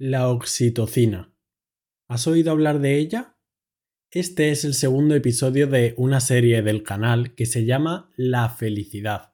La oxitocina. ¿Has oído hablar de ella? Este es el segundo episodio de una serie del canal que se llama La felicidad,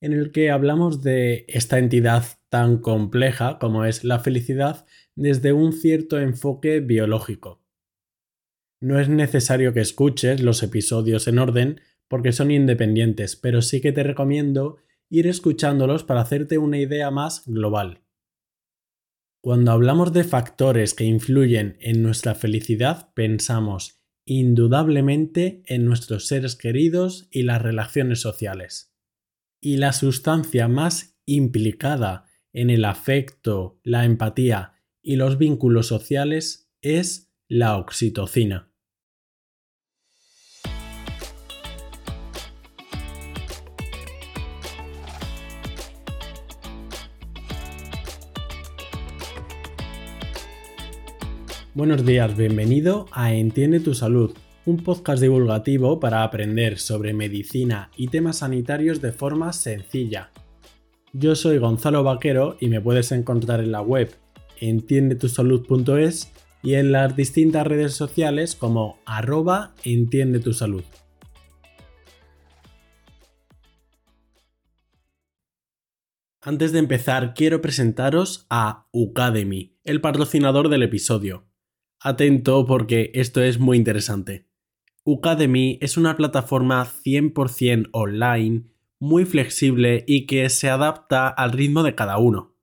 en el que hablamos de esta entidad tan compleja como es la felicidad desde un cierto enfoque biológico. No es necesario que escuches los episodios en orden porque son independientes, pero sí que te recomiendo ir escuchándolos para hacerte una idea más global. Cuando hablamos de factores que influyen en nuestra felicidad, pensamos indudablemente en nuestros seres queridos y las relaciones sociales. Y la sustancia más implicada en el afecto, la empatía y los vínculos sociales es la oxitocina. Buenos días, bienvenido a Entiende tu Salud, un podcast divulgativo para aprender sobre medicina y temas sanitarios de forma sencilla. Yo soy Gonzalo Vaquero y me puedes encontrar en la web entiendetusalud.es y en las distintas redes sociales como arroba entiende tu salud. Antes de empezar, quiero presentaros a Ucademy, el patrocinador del episodio. Atento porque esto es muy interesante. Ucademy es una plataforma 100% online, muy flexible y que se adapta al ritmo de cada uno.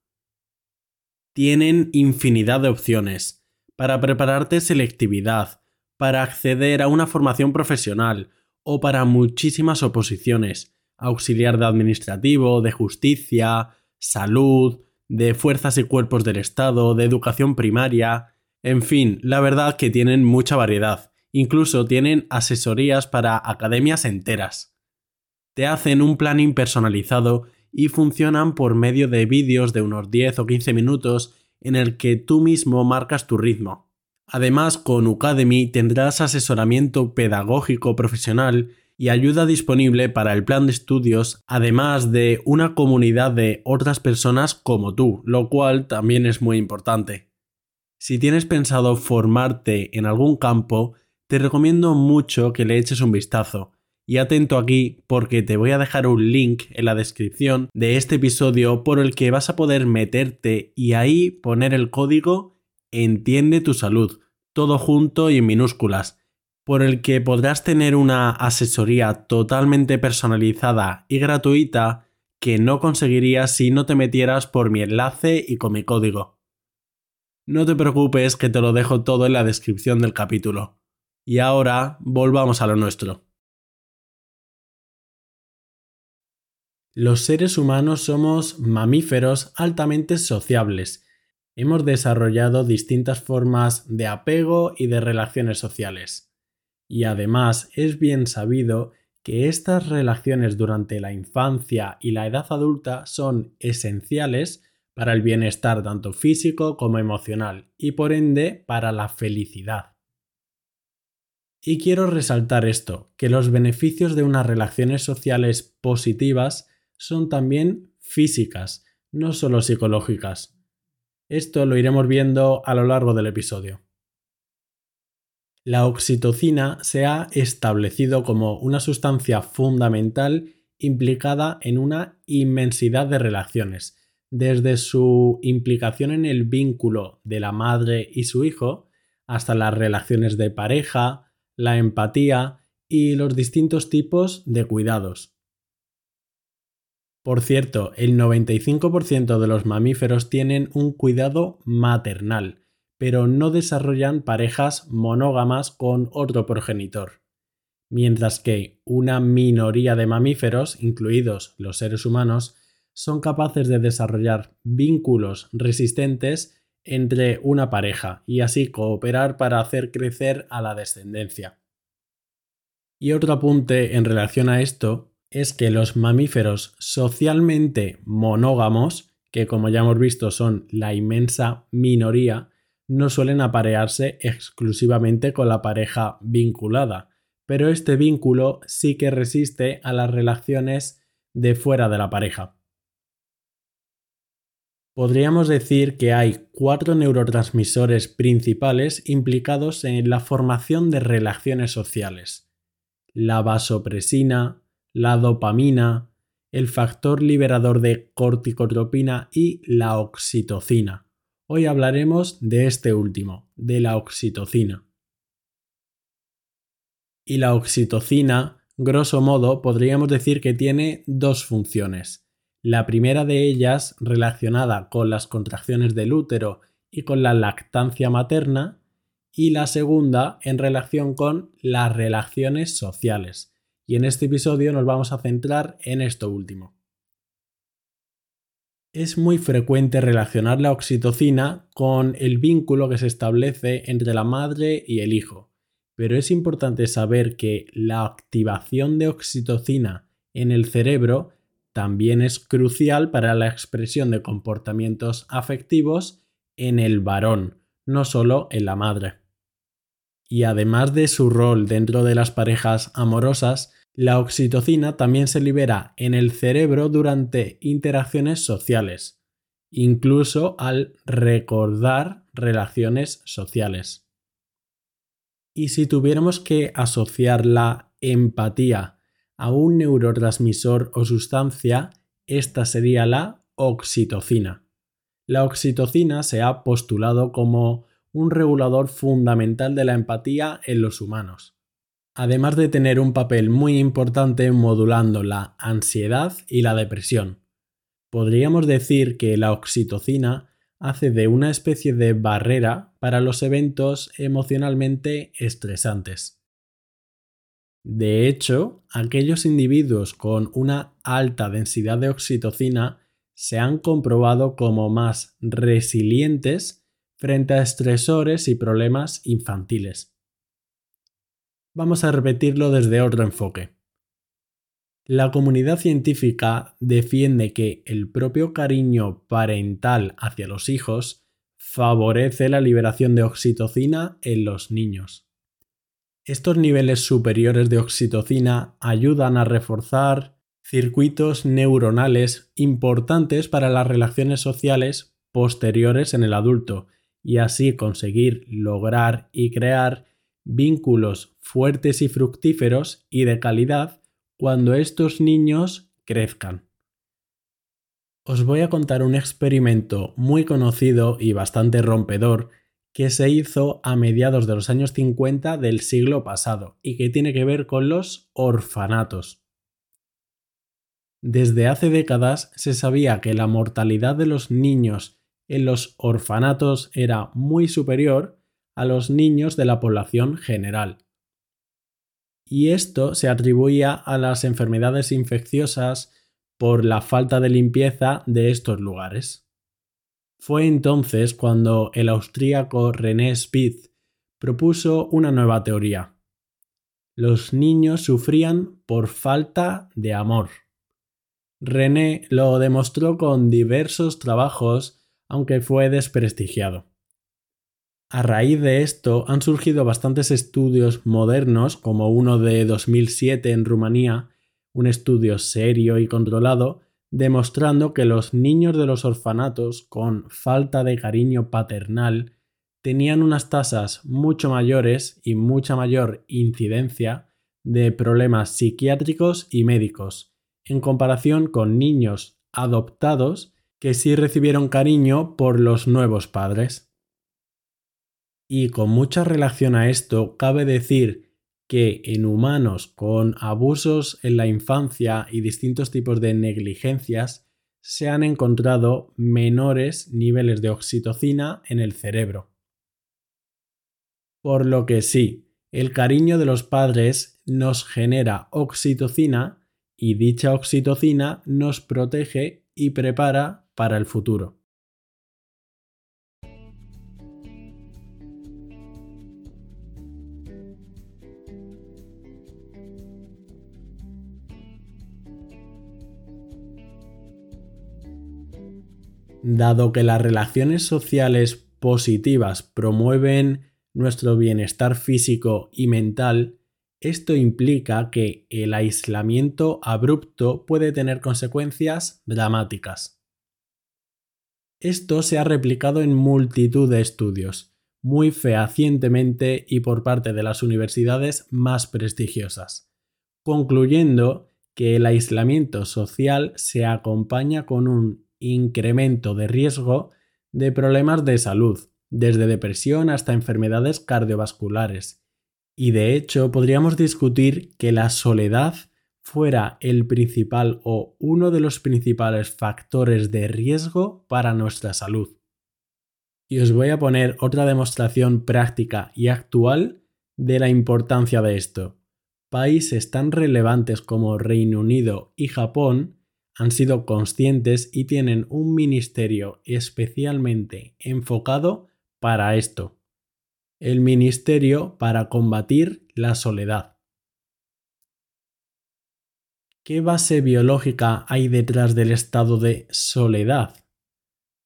Tienen infinidad de opciones para prepararte selectividad, para acceder a una formación profesional o para muchísimas oposiciones, auxiliar de administrativo, de justicia, salud, de fuerzas y cuerpos del Estado, de educación primaria, en fin, la verdad que tienen mucha variedad. Incluso tienen asesorías para academias enteras. Te hacen un planning personalizado y funcionan por medio de vídeos de unos 10 o 15 minutos en el que tú mismo marcas tu ritmo. Además, con Ucademy tendrás asesoramiento pedagógico profesional y ayuda disponible para el plan de estudios, además de una comunidad de otras personas como tú, lo cual también es muy importante. Si tienes pensado formarte en algún campo, te recomiendo mucho que le eches un vistazo. Y atento aquí porque te voy a dejar un link en la descripción de este episodio por el que vas a poder meterte y ahí poner el código Entiende tu salud, todo junto y en minúsculas, por el que podrás tener una asesoría totalmente personalizada y gratuita que no conseguirías si no te metieras por mi enlace y con mi código. No te preocupes que te lo dejo todo en la descripción del capítulo. Y ahora volvamos a lo nuestro. Los seres humanos somos mamíferos altamente sociables. Hemos desarrollado distintas formas de apego y de relaciones sociales. Y además es bien sabido que estas relaciones durante la infancia y la edad adulta son esenciales para el bienestar tanto físico como emocional y por ende para la felicidad. Y quiero resaltar esto, que los beneficios de unas relaciones sociales positivas son también físicas, no solo psicológicas. Esto lo iremos viendo a lo largo del episodio. La oxitocina se ha establecido como una sustancia fundamental implicada en una inmensidad de relaciones, desde su implicación en el vínculo de la madre y su hijo, hasta las relaciones de pareja, la empatía y los distintos tipos de cuidados. Por cierto, el 95% de los mamíferos tienen un cuidado maternal, pero no desarrollan parejas monógamas con otro progenitor. Mientras que una minoría de mamíferos, incluidos los seres humanos, son capaces de desarrollar vínculos resistentes entre una pareja y así cooperar para hacer crecer a la descendencia. Y otro apunte en relación a esto es que los mamíferos socialmente monógamos, que como ya hemos visto son la inmensa minoría, no suelen aparearse exclusivamente con la pareja vinculada, pero este vínculo sí que resiste a las relaciones de fuera de la pareja. Podríamos decir que hay cuatro neurotransmisores principales implicados en la formación de relaciones sociales. La vasopresina, la dopamina, el factor liberador de corticotropina y la oxitocina. Hoy hablaremos de este último, de la oxitocina. Y la oxitocina, grosso modo, podríamos decir que tiene dos funciones. La primera de ellas relacionada con las contracciones del útero y con la lactancia materna y la segunda en relación con las relaciones sociales. Y en este episodio nos vamos a centrar en esto último. Es muy frecuente relacionar la oxitocina con el vínculo que se establece entre la madre y el hijo, pero es importante saber que la activación de oxitocina en el cerebro también es crucial para la expresión de comportamientos afectivos en el varón, no solo en la madre. Y además de su rol dentro de las parejas amorosas, la oxitocina también se libera en el cerebro durante interacciones sociales, incluso al recordar relaciones sociales. Y si tuviéramos que asociar la empatía a un neurotransmisor o sustancia, esta sería la oxitocina. La oxitocina se ha postulado como un regulador fundamental de la empatía en los humanos además de tener un papel muy importante modulando la ansiedad y la depresión. Podríamos decir que la oxitocina hace de una especie de barrera para los eventos emocionalmente estresantes. De hecho, aquellos individuos con una alta densidad de oxitocina se han comprobado como más resilientes frente a estresores y problemas infantiles. Vamos a repetirlo desde otro enfoque. La comunidad científica defiende que el propio cariño parental hacia los hijos favorece la liberación de oxitocina en los niños. Estos niveles superiores de oxitocina ayudan a reforzar circuitos neuronales importantes para las relaciones sociales posteriores en el adulto y así conseguir lograr y crear vínculos fuertes y fructíferos y de calidad cuando estos niños crezcan. Os voy a contar un experimento muy conocido y bastante rompedor que se hizo a mediados de los años 50 del siglo pasado y que tiene que ver con los orfanatos. Desde hace décadas se sabía que la mortalidad de los niños en los orfanatos era muy superior a los niños de la población general. Y esto se atribuía a las enfermedades infecciosas por la falta de limpieza de estos lugares. Fue entonces cuando el austríaco René Spitz propuso una nueva teoría. Los niños sufrían por falta de amor. René lo demostró con diversos trabajos, aunque fue desprestigiado. A raíz de esto han surgido bastantes estudios modernos, como uno de 2007 en Rumanía, un estudio serio y controlado, demostrando que los niños de los orfanatos con falta de cariño paternal tenían unas tasas mucho mayores y mucha mayor incidencia de problemas psiquiátricos y médicos, en comparación con niños adoptados que sí recibieron cariño por los nuevos padres. Y con mucha relación a esto, cabe decir que en humanos con abusos en la infancia y distintos tipos de negligencias se han encontrado menores niveles de oxitocina en el cerebro. Por lo que sí, el cariño de los padres nos genera oxitocina y dicha oxitocina nos protege y prepara para el futuro. Dado que las relaciones sociales positivas promueven nuestro bienestar físico y mental, esto implica que el aislamiento abrupto puede tener consecuencias dramáticas. Esto se ha replicado en multitud de estudios, muy fehacientemente y por parte de las universidades más prestigiosas, concluyendo que el aislamiento social se acompaña con un incremento de riesgo de problemas de salud, desde depresión hasta enfermedades cardiovasculares. Y de hecho podríamos discutir que la soledad fuera el principal o uno de los principales factores de riesgo para nuestra salud. Y os voy a poner otra demostración práctica y actual de la importancia de esto. Países tan relevantes como Reino Unido y Japón han sido conscientes y tienen un ministerio especialmente enfocado para esto. El Ministerio para combatir la soledad. ¿Qué base biológica hay detrás del estado de soledad?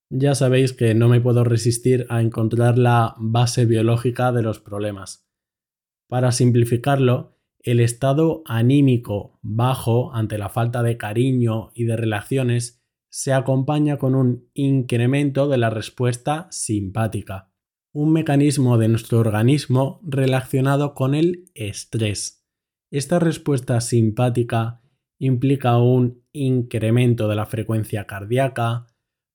Ya sabéis que no me puedo resistir a encontrar la base biológica de los problemas. Para simplificarlo, el estado anímico bajo ante la falta de cariño y de relaciones se acompaña con un incremento de la respuesta simpática, un mecanismo de nuestro organismo relacionado con el estrés. Esta respuesta simpática implica un incremento de la frecuencia cardíaca,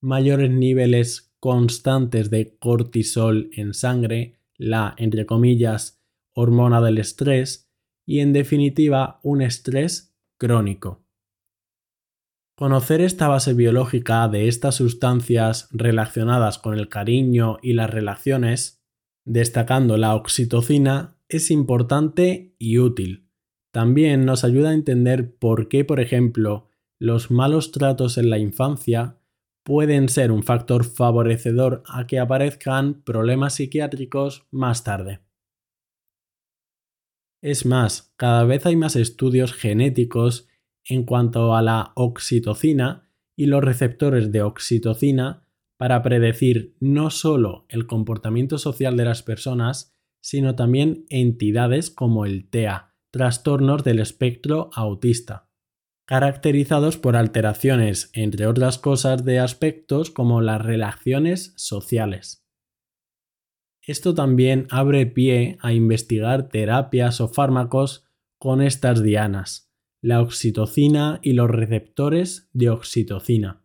mayores niveles constantes de cortisol en sangre, la, entre comillas, hormona del estrés, y en definitiva un estrés crónico. Conocer esta base biológica de estas sustancias relacionadas con el cariño y las relaciones, destacando la oxitocina, es importante y útil. También nos ayuda a entender por qué, por ejemplo, los malos tratos en la infancia pueden ser un factor favorecedor a que aparezcan problemas psiquiátricos más tarde. Es más, cada vez hay más estudios genéticos en cuanto a la oxitocina y los receptores de oxitocina para predecir no solo el comportamiento social de las personas, sino también entidades como el TEA, trastornos del espectro autista, caracterizados por alteraciones, entre otras cosas, de aspectos como las relaciones sociales. Esto también abre pie a investigar terapias o fármacos con estas dianas, la oxitocina y los receptores de oxitocina.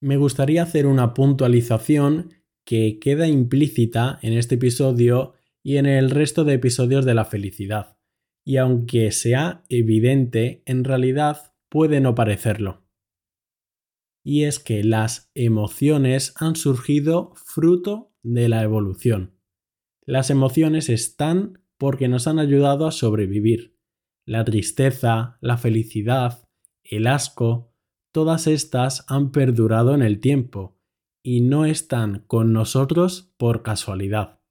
Me gustaría hacer una puntualización que queda implícita en este episodio y en el resto de episodios de la felicidad, y aunque sea evidente, en realidad puede no parecerlo y es que las emociones han surgido fruto de la evolución. Las emociones están porque nos han ayudado a sobrevivir. La tristeza, la felicidad, el asco, todas estas han perdurado en el tiempo y no están con nosotros por casualidad.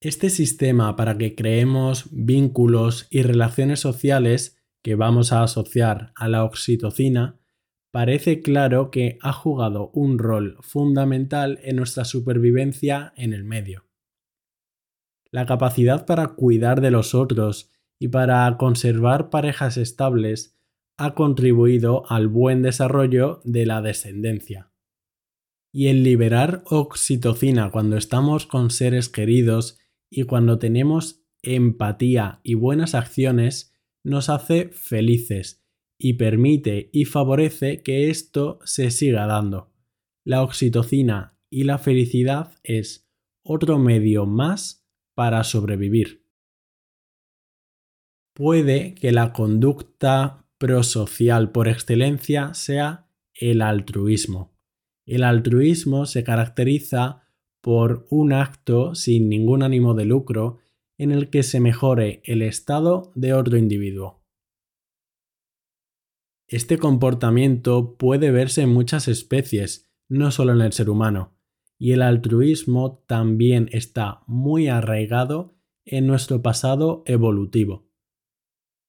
Este sistema para que creemos vínculos y relaciones sociales que vamos a asociar a la oxitocina parece claro que ha jugado un rol fundamental en nuestra supervivencia en el medio. La capacidad para cuidar de los otros y para conservar parejas estables ha contribuido al buen desarrollo de la descendencia. Y el liberar oxitocina cuando estamos con seres queridos y cuando tenemos empatía y buenas acciones nos hace felices y permite y favorece que esto se siga dando. La oxitocina y la felicidad es otro medio más para sobrevivir. Puede que la conducta prosocial por excelencia sea el altruismo. El altruismo se caracteriza por un acto sin ningún ánimo de lucro en el que se mejore el estado de otro individuo. Este comportamiento puede verse en muchas especies, no solo en el ser humano, y el altruismo también está muy arraigado en nuestro pasado evolutivo,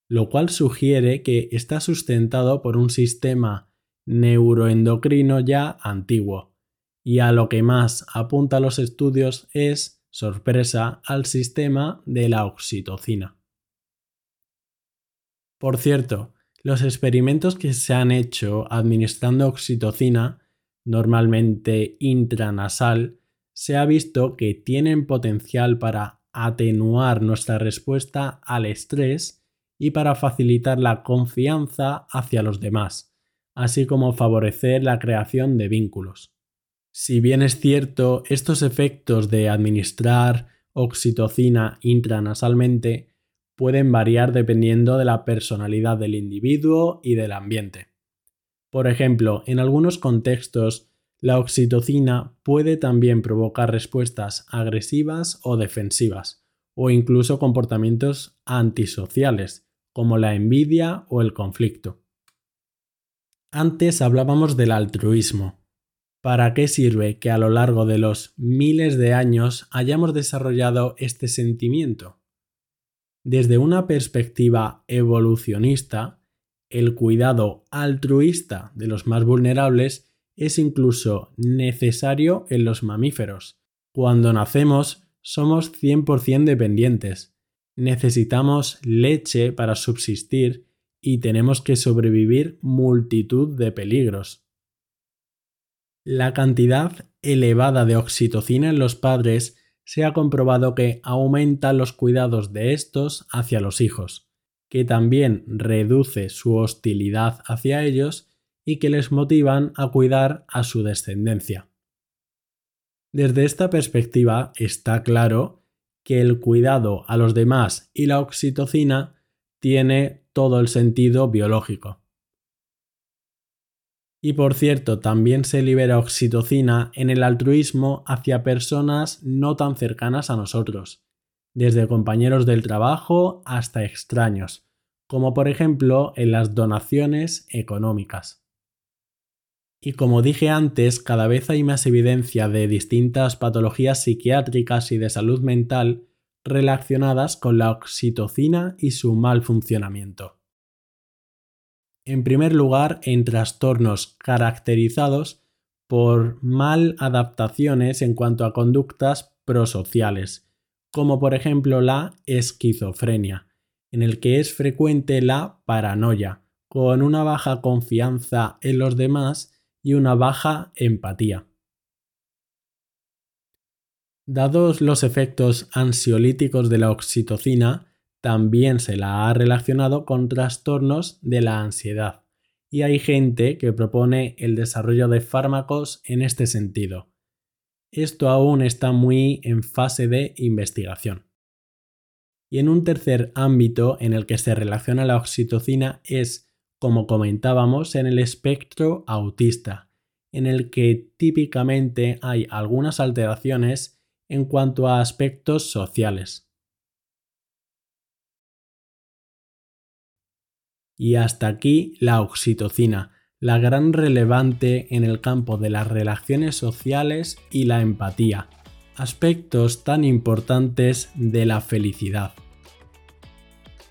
lo cual sugiere que está sustentado por un sistema neuroendocrino ya antiguo, y a lo que más apunta los estudios es, sorpresa, al sistema de la oxitocina. Por cierto, los experimentos que se han hecho administrando oxitocina normalmente intranasal, se ha visto que tienen potencial para atenuar nuestra respuesta al estrés y para facilitar la confianza hacia los demás, así como favorecer la creación de vínculos. Si bien es cierto, estos efectos de administrar oxitocina intranasalmente pueden variar dependiendo de la personalidad del individuo y del ambiente. Por ejemplo, en algunos contextos, la oxitocina puede también provocar respuestas agresivas o defensivas, o incluso comportamientos antisociales, como la envidia o el conflicto. Antes hablábamos del altruismo. ¿Para qué sirve que a lo largo de los miles de años hayamos desarrollado este sentimiento? Desde una perspectiva evolucionista, el cuidado altruista de los más vulnerables es incluso necesario en los mamíferos. Cuando nacemos somos 100% dependientes. Necesitamos leche para subsistir y tenemos que sobrevivir multitud de peligros. La cantidad elevada de oxitocina en los padres se ha comprobado que aumenta los cuidados de estos hacia los hijos, que también reduce su hostilidad hacia ellos y que les motivan a cuidar a su descendencia. Desde esta perspectiva está claro que el cuidado a los demás y la oxitocina tiene todo el sentido biológico. Y por cierto, también se libera oxitocina en el altruismo hacia personas no tan cercanas a nosotros, desde compañeros del trabajo hasta extraños, como por ejemplo en las donaciones económicas. Y como dije antes, cada vez hay más evidencia de distintas patologías psiquiátricas y de salud mental relacionadas con la oxitocina y su mal funcionamiento. En primer lugar, en trastornos caracterizados por mal adaptaciones en cuanto a conductas prosociales, como por ejemplo la esquizofrenia, en el que es frecuente la paranoia, con una baja confianza en los demás y una baja empatía. Dados los efectos ansiolíticos de la oxitocina, también se la ha relacionado con trastornos de la ansiedad, y hay gente que propone el desarrollo de fármacos en este sentido. Esto aún está muy en fase de investigación. Y en un tercer ámbito en el que se relaciona la oxitocina es, como comentábamos, en el espectro autista, en el que típicamente hay algunas alteraciones en cuanto a aspectos sociales. Y hasta aquí la oxitocina, la gran relevante en el campo de las relaciones sociales y la empatía, aspectos tan importantes de la felicidad.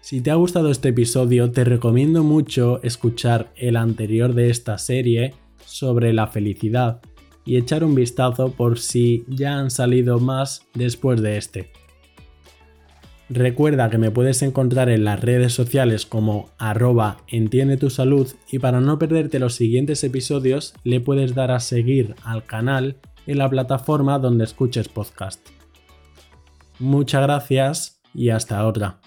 Si te ha gustado este episodio, te recomiendo mucho escuchar el anterior de esta serie sobre la felicidad, y echar un vistazo por si ya han salido más después de este. Recuerda que me puedes encontrar en las redes sociales como arroba entiende tu salud y para no perderte los siguientes episodios le puedes dar a seguir al canal en la plataforma donde escuches podcast. Muchas gracias y hasta otra.